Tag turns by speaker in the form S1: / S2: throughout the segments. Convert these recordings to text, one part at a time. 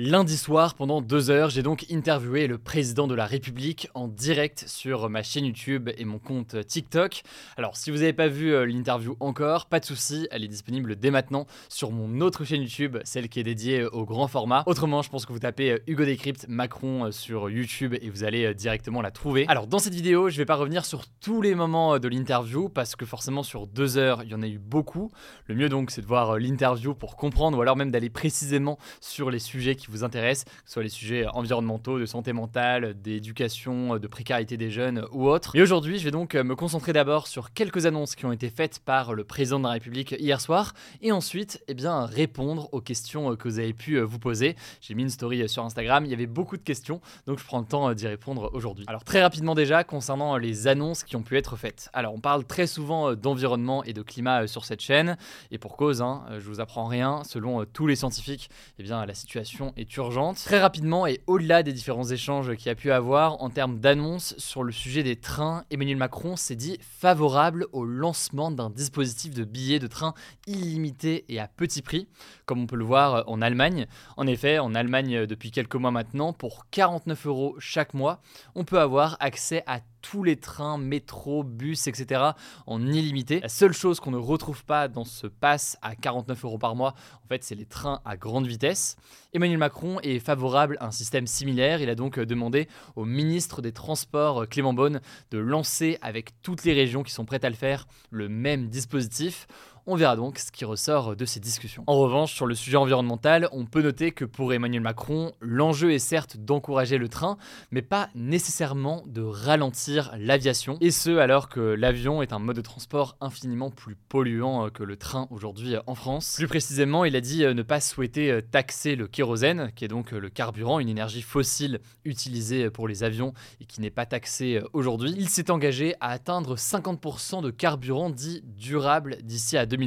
S1: Lundi soir, pendant deux heures, j'ai donc interviewé le président de la République en direct sur ma chaîne YouTube et mon compte TikTok. Alors, si vous n'avez pas vu euh, l'interview encore, pas de souci, elle est disponible dès maintenant sur mon autre chaîne YouTube, celle qui est dédiée au grand format. Autrement, je pense que vous tapez euh, Hugo Décrypte Macron euh, sur YouTube et vous allez directement la trouver. Alors, dans cette vidéo, je vais pas revenir sur tous les moments de l'interview parce que forcément, sur deux heures, il y en a eu beaucoup. Le mieux donc, c'est de voir l'interview pour comprendre ou alors même d'aller précisément sur les sujets qui vous intéressent, que ce soit les sujets environnementaux, de santé mentale, d'éducation, de précarité des jeunes ou autres. Et aujourd'hui, je vais donc me concentrer d'abord sur quelques annonces qui ont été faites par le président de la République hier soir et ensuite, eh bien, répondre aux questions que vous avez pu vous poser. J'ai mis une story sur Instagram, il y avait beaucoup de questions, donc je prends le temps d'y répondre aujourd'hui. Alors très rapidement déjà, concernant les annonces qui ont pu être faites. Alors on parle très souvent d'environnement et de climat sur cette chaîne, et pour cause, hein, je vous apprends rien, selon tous les scientifiques, eh bien, la situation est urgente. Très rapidement et au-delà des différents échanges qu'il a pu avoir en termes d'annonces sur le sujet des trains, Emmanuel Macron s'est dit favorable au lancement d'un dispositif de billets de train illimité et à petit prix, comme on peut le voir en Allemagne. En effet, en Allemagne depuis quelques mois maintenant, pour 49 euros chaque mois, on peut avoir accès à tous les trains, métro, bus, etc. en illimité. La seule chose qu'on ne retrouve pas dans ce pass à 49 euros par mois, en fait, c'est les trains à grande vitesse. Emmanuel Macron est favorable à un système similaire. Il a donc demandé au ministre des Transports, Clément Beaune, de lancer avec toutes les régions qui sont prêtes à le faire le même dispositif. On verra donc ce qui ressort de ces discussions. En revanche, sur le sujet environnemental, on peut noter que pour Emmanuel Macron, l'enjeu est certes d'encourager le train, mais pas nécessairement de ralentir l'aviation. Et ce, alors que l'avion est un mode de transport infiniment plus polluant que le train aujourd'hui en France. Plus précisément, il a dit ne pas souhaiter taxer le kérosène, qui est donc le carburant, une énergie fossile utilisée pour les avions et qui n'est pas taxée aujourd'hui. Il s'est engagé à atteindre 50% de carburant dit durable d'ici à 2030.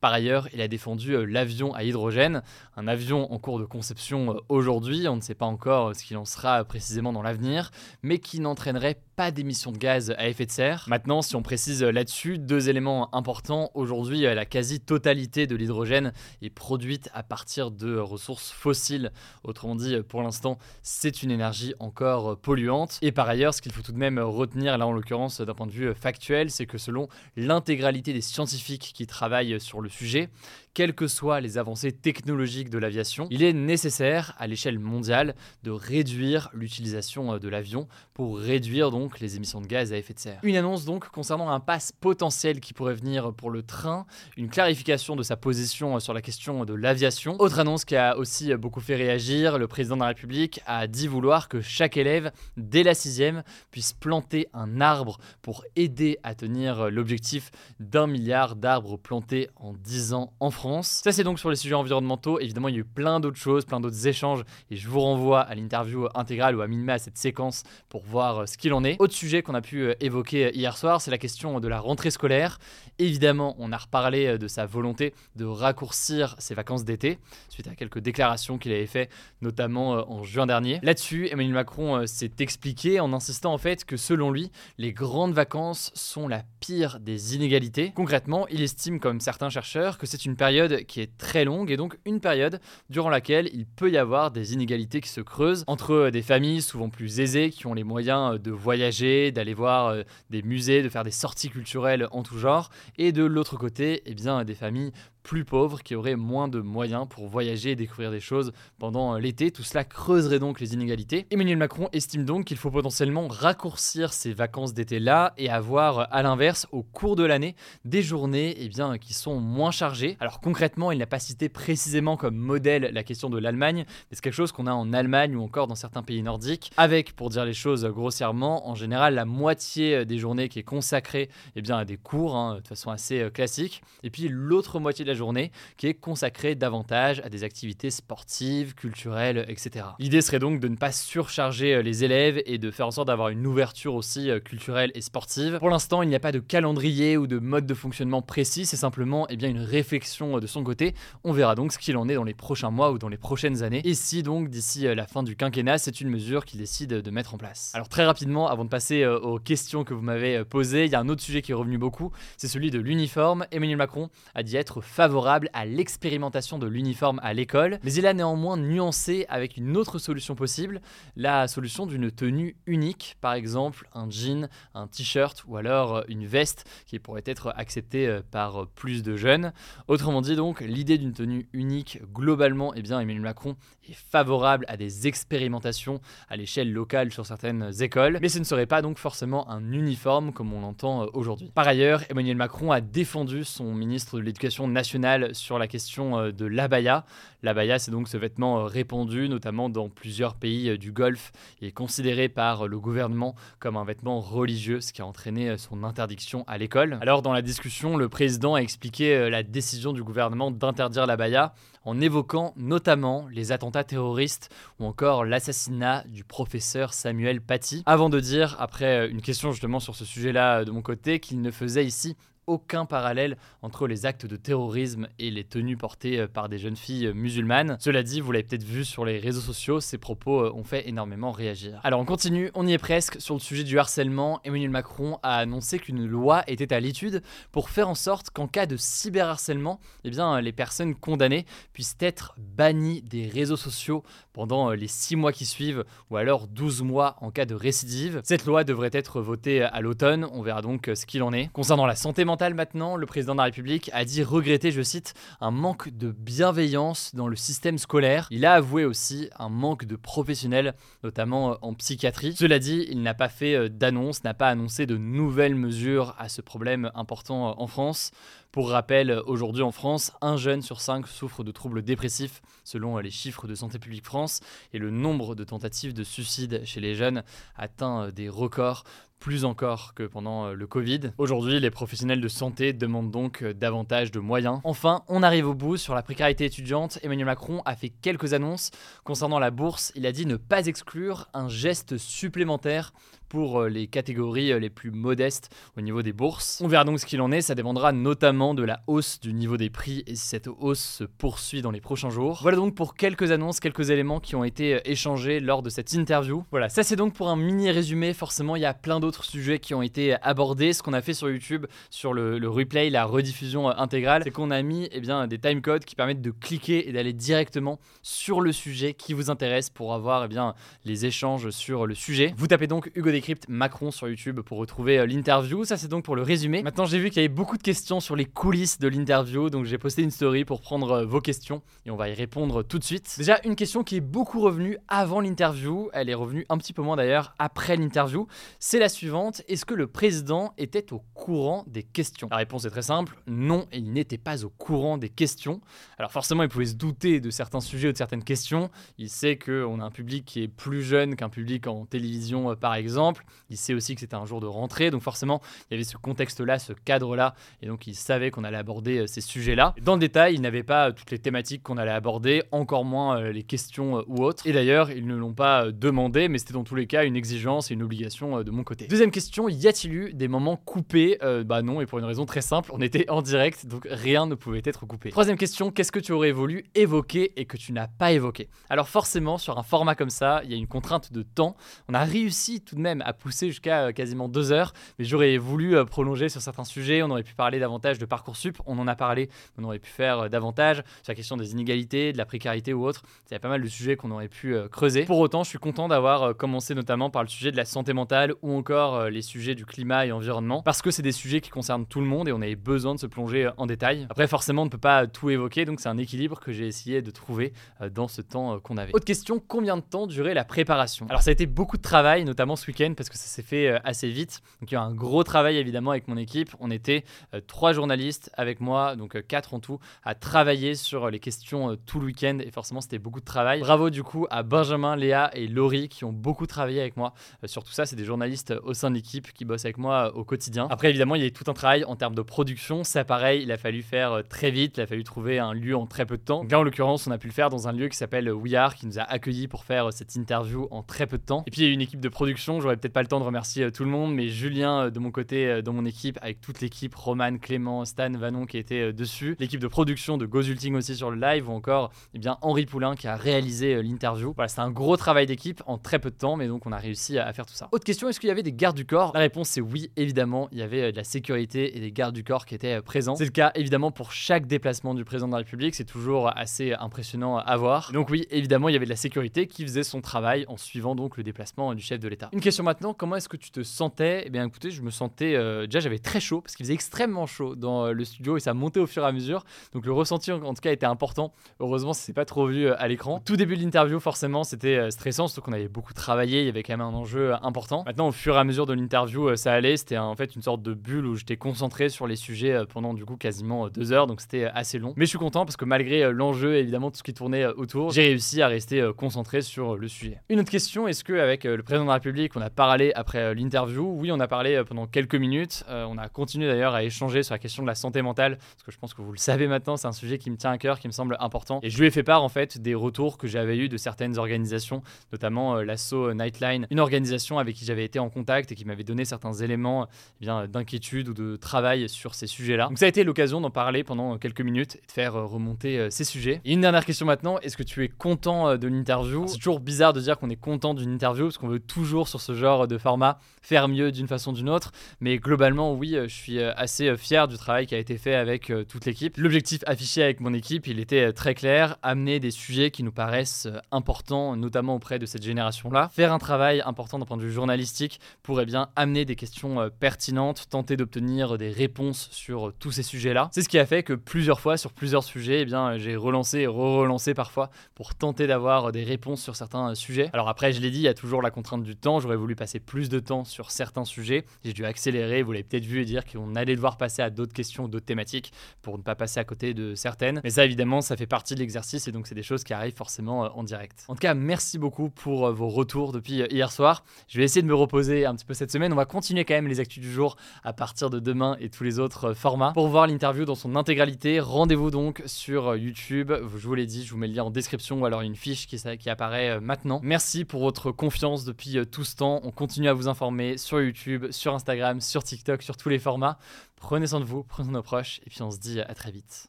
S1: Par ailleurs, il a défendu euh, l'avion à hydrogène, un avion en cours de conception euh, aujourd'hui, on ne sait pas encore euh, ce qu'il en sera précisément dans l'avenir, mais qui n'entraînerait pas d'émissions de gaz à effet de serre. Maintenant, si on précise là-dessus, deux éléments importants. Aujourd'hui, la quasi-totalité de l'hydrogène est produite à partir de ressources fossiles. Autrement dit, pour l'instant, c'est une énergie encore polluante. Et par ailleurs, ce qu'il faut tout de même retenir, là en l'occurrence d'un point de vue factuel, c'est que selon l'intégralité des scientifiques qui travaillent sur le sujet, quelles que soient les avancées technologiques de l'aviation, il est nécessaire à l'échelle mondiale de réduire l'utilisation de l'avion pour réduire donc les émissions de gaz à effet de serre. Une annonce donc concernant un pass potentiel qui pourrait venir pour le train, une clarification de sa position sur la question de l'aviation. Autre annonce qui a aussi beaucoup fait réagir, le président de la République a dit vouloir que chaque élève, dès la sixième, puisse planter un arbre pour aider à tenir l'objectif d'un milliard d'arbres plantés en 10 ans en France. Ça, c'est donc sur les sujets environnementaux. Évidemment, il y a eu plein d'autres choses, plein d'autres échanges, et je vous renvoie à l'interview intégrale ou à minima à cette séquence pour voir ce qu'il en est. Autre sujet qu'on a pu évoquer hier soir, c'est la question de la rentrée scolaire. Évidemment, on a reparlé de sa volonté de raccourcir ses vacances d'été, suite à quelques déclarations qu'il avait fait, notamment en juin dernier. Là-dessus, Emmanuel Macron s'est expliqué en insistant en fait que selon lui, les grandes vacances sont la pire des inégalités. Concrètement, il estime, comme certains chercheurs, que c'est une période qui est très longue et donc une période durant laquelle il peut y avoir des inégalités qui se creusent entre des familles souvent plus aisées qui ont les moyens de voyager, d'aller voir euh, des musées, de faire des sorties culturelles en tout genre, et de l'autre côté, eh bien, des familles plus pauvres qui auraient moins de moyens pour voyager et découvrir des choses pendant euh, l'été. Tout cela creuserait donc les inégalités. Emmanuel Macron estime donc qu'il faut potentiellement raccourcir ces vacances d'été-là et avoir à l'inverse au cours de l'année des journées eh bien, qui sont moins chargées. Alors concrètement, il n'a pas cité précisément comme modèle la question de l'Allemagne, mais c'est quelque chose qu'on a en Allemagne ou encore dans certains pays nordiques, avec, pour dire les choses grossièrement, en général la moitié des journées qui est consacrée eh bien, à des cours, hein, de façon assez euh, classique, et puis l'autre moitié de la journée qui est consacrée davantage à des activités sportives, culturelles, etc. L'idée serait donc de ne pas surcharger les élèves et de faire en sorte d'avoir une ouverture aussi culturelle et sportive. Pour l'instant, il n'y a pas de calendrier ou de mode de fonctionnement précis, c'est simplement eh bien, une réflexion de son côté. On verra donc ce qu'il en est dans les prochains mois ou dans les prochaines années. Et si donc d'ici la fin du quinquennat, c'est une mesure qu'il décide de mettre en place. Alors très rapidement, avant de passer aux questions que vous m'avez posées, il y a un autre sujet qui est revenu beaucoup, c'est celui de l'uniforme. Emmanuel Macron a dit être à l'expérimentation de l'uniforme à l'école, mais il a néanmoins nuancé avec une autre solution possible, la solution d'une tenue unique, par exemple un jean, un t-shirt ou alors euh, une veste qui pourrait être acceptée euh, par plus de jeunes. Autrement dit donc, l'idée d'une tenue unique, globalement, eh bien Emmanuel Macron est favorable à des expérimentations à l'échelle locale sur certaines écoles, mais ce ne serait pas donc forcément un uniforme comme on l'entend euh, aujourd'hui. Par ailleurs, Emmanuel Macron a défendu son ministre de l'Éducation nationale sur la question euh, de l'abaya. L'abaya, c'est donc ce vêtement euh, répandu, notamment dans plusieurs pays du Golfe, et considéré par le gouvernement comme un vêtement religieux, ce qui a entraîné son interdiction à l'école. Alors, dans la discussion, le président a expliqué la décision du gouvernement d'interdire l'abaya en évoquant notamment les attentats terroristes ou encore l'assassinat du professeur Samuel Paty, avant de dire, après une question justement sur ce sujet-là de mon côté, qu'il ne faisait ici aucun parallèle entre les actes de terrorisme et les tenues portées euh, par des jeunes filles euh, musulmanes. Cela dit, vous l'avez peut-être vu sur les réseaux sociaux, ces propos euh, ont fait énormément réagir. Alors on continue, on y est presque sur le sujet du harcèlement. Emmanuel Macron a annoncé qu'une loi était à l'étude pour faire en sorte qu'en cas de cyberharcèlement, eh bien, les personnes condamnées puissent être bannies des réseaux sociaux pendant les 6 mois qui suivent ou alors 12 mois en cas de récidive. Cette loi devrait être votée à l'automne, on verra donc ce qu'il en est. Concernant la santé mentale, maintenant, le président de la République a dit regretter, je cite, un manque de bienveillance dans le système scolaire. Il a avoué aussi un manque de professionnels, notamment euh, en psychiatrie. Cela dit, il n'a pas fait euh, d'annonce, n'a pas annoncé de nouvelles mesures à ce problème important euh, en France. Pour rappel, aujourd'hui en France, un jeune sur cinq souffre de troubles dépressifs, selon les chiffres de Santé publique France, et le nombre de tentatives de suicide chez les jeunes atteint des records plus encore que pendant euh, le Covid. Aujourd'hui, les professionnels de santé demandent donc euh, davantage de moyens. Enfin, on arrive au bout sur la précarité étudiante. Emmanuel Macron a fait quelques annonces concernant la bourse. Il a dit ne pas exclure un geste supplémentaire pour euh, les catégories les plus modestes au niveau des bourses. On verra donc ce qu'il en est, ça dépendra notamment de la hausse du niveau des prix et si cette hausse se poursuit dans les prochains jours. Voilà donc pour quelques annonces, quelques éléments qui ont été échangés lors de cette interview. Voilà, ça c'est donc pour un mini résumé, forcément il y a plein d'autres sujets qui ont été abordés. Ce qu'on a fait sur YouTube, sur le, replay, la rediffusion euh, intégrale, c'est qu'on a mis eh bien, des timecodes qui permettent de cliquer et d'aller directement sur le sujet qui vous intéresse pour avoir eh bien, les échanges sur le sujet. Vous tapez donc Hugo Décrypte Macron sur YouTube pour retrouver euh, l'interview. Ça, c'est donc pour le résumé. Maintenant, j'ai vu qu'il y avait beaucoup de questions sur les coulisses de l'interview, donc j'ai posté une story pour prendre euh, vos questions et on va y répondre tout de suite. Déjà, une question qui est beaucoup revenue avant l'interview, elle est revenue un petit peu moins d'ailleurs après l'interview, c'est la Est-ce que le président était au courant des questions? La réponse est très simple, non, il n'était pas au courant des questions. Alors forcément, il pouvait se douter de certains sujets ou de certaines questions. Il sait qu'on a un public qui est plus jeune qu'un public en télévision, euh, par exemple. Il sait aussi que c'était un jour de rentrée, donc forcément, il y avait ce contexte-là, ce cadre-là, et donc il savait qu'on allait aborder euh, ces sujets-là. Dans le détail, il n'avait pas toutes les thématiques qu'on allait aborder, encore moins euh, les questions ou autres. Et d'ailleurs, ils ne l'ont pas demandé, mais c'était dans tous les cas une exigence et une obligation de mon côté. Deuxième question y a-t-il eu des moments coupés? Euh, Bah non, et pour une raison très simple, on était en direct, donc rien ne pouvait être coupé. Troisième question, qu'est-ce que tu aurais voulu évoquer et que tu n'as pas évoqué? Alors forcément, sur un format comme ça, il y a une contrainte de temps. On a réussi tout de même à pousser jusqu'à euh, quasiment deux heures, mais j'aurais voulu euh, prolonger sur certains sujets. On aurait pu parler davantage de Parcoursup, on en a parlé, on aurait pu faire davantage sur la question des inégalités, de la précarité ou autre. Il y a pas mal de sujets qu'on aurait pu creuser. Pour autant, je suis content d'avoir commencé notamment par le sujet de la santé mentale ou encore les sujets du climat et environnement, parce que c'est des sujets qui concernent tout le monde et on avait besoin de se plonger euh, en détail. Après, forcément, on ne peut pas tout évoquer, donc c'est un équilibre que j'ai essayé de trouver euh, dans ce temps euh, qu'on avait. Autre question, combien de temps durait la préparation? Alors ça a été beaucoup de travail, notamment ce week-end, parce que ça s'est fait assez vite. Donc il y a un gros travail évidemment avec mon équipe. On était trois journalistes avec moi, donc quatre en tout, à travailler sur les questions tout le week-end et forcément c'était beaucoup de travail. Bravo du coup à Benjamin, Léa et Laurie qui ont beaucoup travaillé avec moi sur tout ça. C'est des journalistes au sein de l'équipe qui bosse avec moi au quotidien. Après, évidemment, il y a tout un travail en termes de production. Ça, pareil, il a fallu faire très vite, il a fallu trouver un lieu en très peu de temps. là, en l'occurrence, on a pu le faire dans un lieu qui s'appelle We Are, qui nous a accueillis pour faire cette interview en très peu de temps. Et puis, il y a une équipe de production, j'aurais peut-être pas le temps de remercier tout le monde, mais Julien, de mon côté, dans mon équipe, avec toute l'équipe, Roman, Clément, Stan, Vanon qui était dessus, l'équipe de production de Gozulting aussi sur le live, ou encore eh bien, Henri Poulain qui a réalisé l'interview. Voilà, c'est un gros travail d'équipe en très peu de temps, mais donc on a réussi à faire tout ça. Autre question, est-ce qu'il y avait des gardes du corps La réponse c'est oui, évidemment, il y avait euh, de la sécurité et des gardes du corps qui étaient euh, présents. C'est le cas évidemment pour chaque déplacement du président de la République, c'est toujours assez impressionnant à voir. Donc oui, évidemment, il y avait de la sécurité qui faisait son travail en suivant donc le déplacement du chef de l'État. Une question maintenant, comment est-ce que tu te sentais? Eh bien écoutez, je me sentais euh, déjà j'avais très chaud parce qu'il faisait extrêmement chaud dans le studio et ça montait au fur et à mesure. Donc le ressenti en tout cas était important. Heureusement, c'est pas trop vu à l'écran. Tout début de l'interview, forcément, c'était stressant, surtout qu'on avait beaucoup travaillé, il y avait quand même un enjeu important. Maintenant, au fur et à mesure de l'interview, euh, ça allait. C'était en fait une sorte de bulle où j'étais concentré sur les sujets euh, pendant du coup quasiment euh, deux heures, donc c'était assez long. Mais je suis content parce que malgré l'enjeu, évidemment, tout ce qui tournait autour, j'ai réussi à rester concentré sur le sujet. Une autre question, est-ce qu'avec le président de la République, on a parlé après l'interview? Oui, on a parlé pendant quelques minutes. on a continué d'ailleurs à échanger sur la question de la santé mentale, parce que je pense que vous le savez maintenant, c'est un sujet qui me tient à cœur, qui me semble important. Et je lui ai fait part en fait des retours que j'avais eu de certaines organisations, notamment l'assaut Nightline, une organisation avec qui j'avais été en contact et qui m'avait donné certains éléments eh bien d'inquiétude ou de travail sur ces sujets-là. Donc ça a été l'occasion d'en parler pendant quelques minutes et de faire euh, remonter euh, ces sujets. Et une dernière question maintenant, est-ce que tu es content euh, de l'interview? C'est toujours bizarre de dire qu'on est content d'une interview parce qu'on veut toujours sur ce genre de format faire mieux d'une façon ou d'une autre, mais globalement oui, je suis assez fier du travail qui a été fait avec toute l'équipe. L'objectif affiché avec mon équipe, il était très clair, amener des sujets qui nous paraissent importants, notamment auprès de cette génération-là, faire un travail important d'un point de vue journalistique pour bien, amener des questions euh, pertinentes, tenter d'obtenir des réponses sur euh, tous ces sujets-là. C'est ce qui a fait que plusieurs fois, sur plusieurs sujets, eh j'ai relancé et re-relancé parfois pour tenter d'avoir des réponses sur certains euh, sujets. Alors après, je l'ai dit, il y a toujours la contrainte du temps. J'aurais voulu passer plus de temps sur certains sujets. J'ai dû accélérer, vous l'avez peut-être vu, et dire qu'on allait devoir passer à d'autres questions, d'autres thématiques pour ne pas passer à côté de certaines. Mais ça, évidemment, ça fait partie de l'exercice et donc c'est des choses qui arrivent forcément en direct. En tout cas, merci beaucoup pour vos retours depuis hier soir. Je vais essayer de me reposer un petit peu cette semaine. On va continuer quand même les actus du jour à partir de demain et tous les autres euh, formats. Pour voir l'interview dans son intégralité, rendez-vous donc sur euh, YouTube. Je vous l'ai dit, je vous mets le lien en description ou alors une fiche qui, apparaît euh, maintenant. Merci pour votre confiance depuis tout ce temps. On continue à vous informer sur YouTube, sur Instagram, sur TikTok, sur tous les formats. Prenez soin de vous, prenez soin de nos proches et puis on se dit à très vite.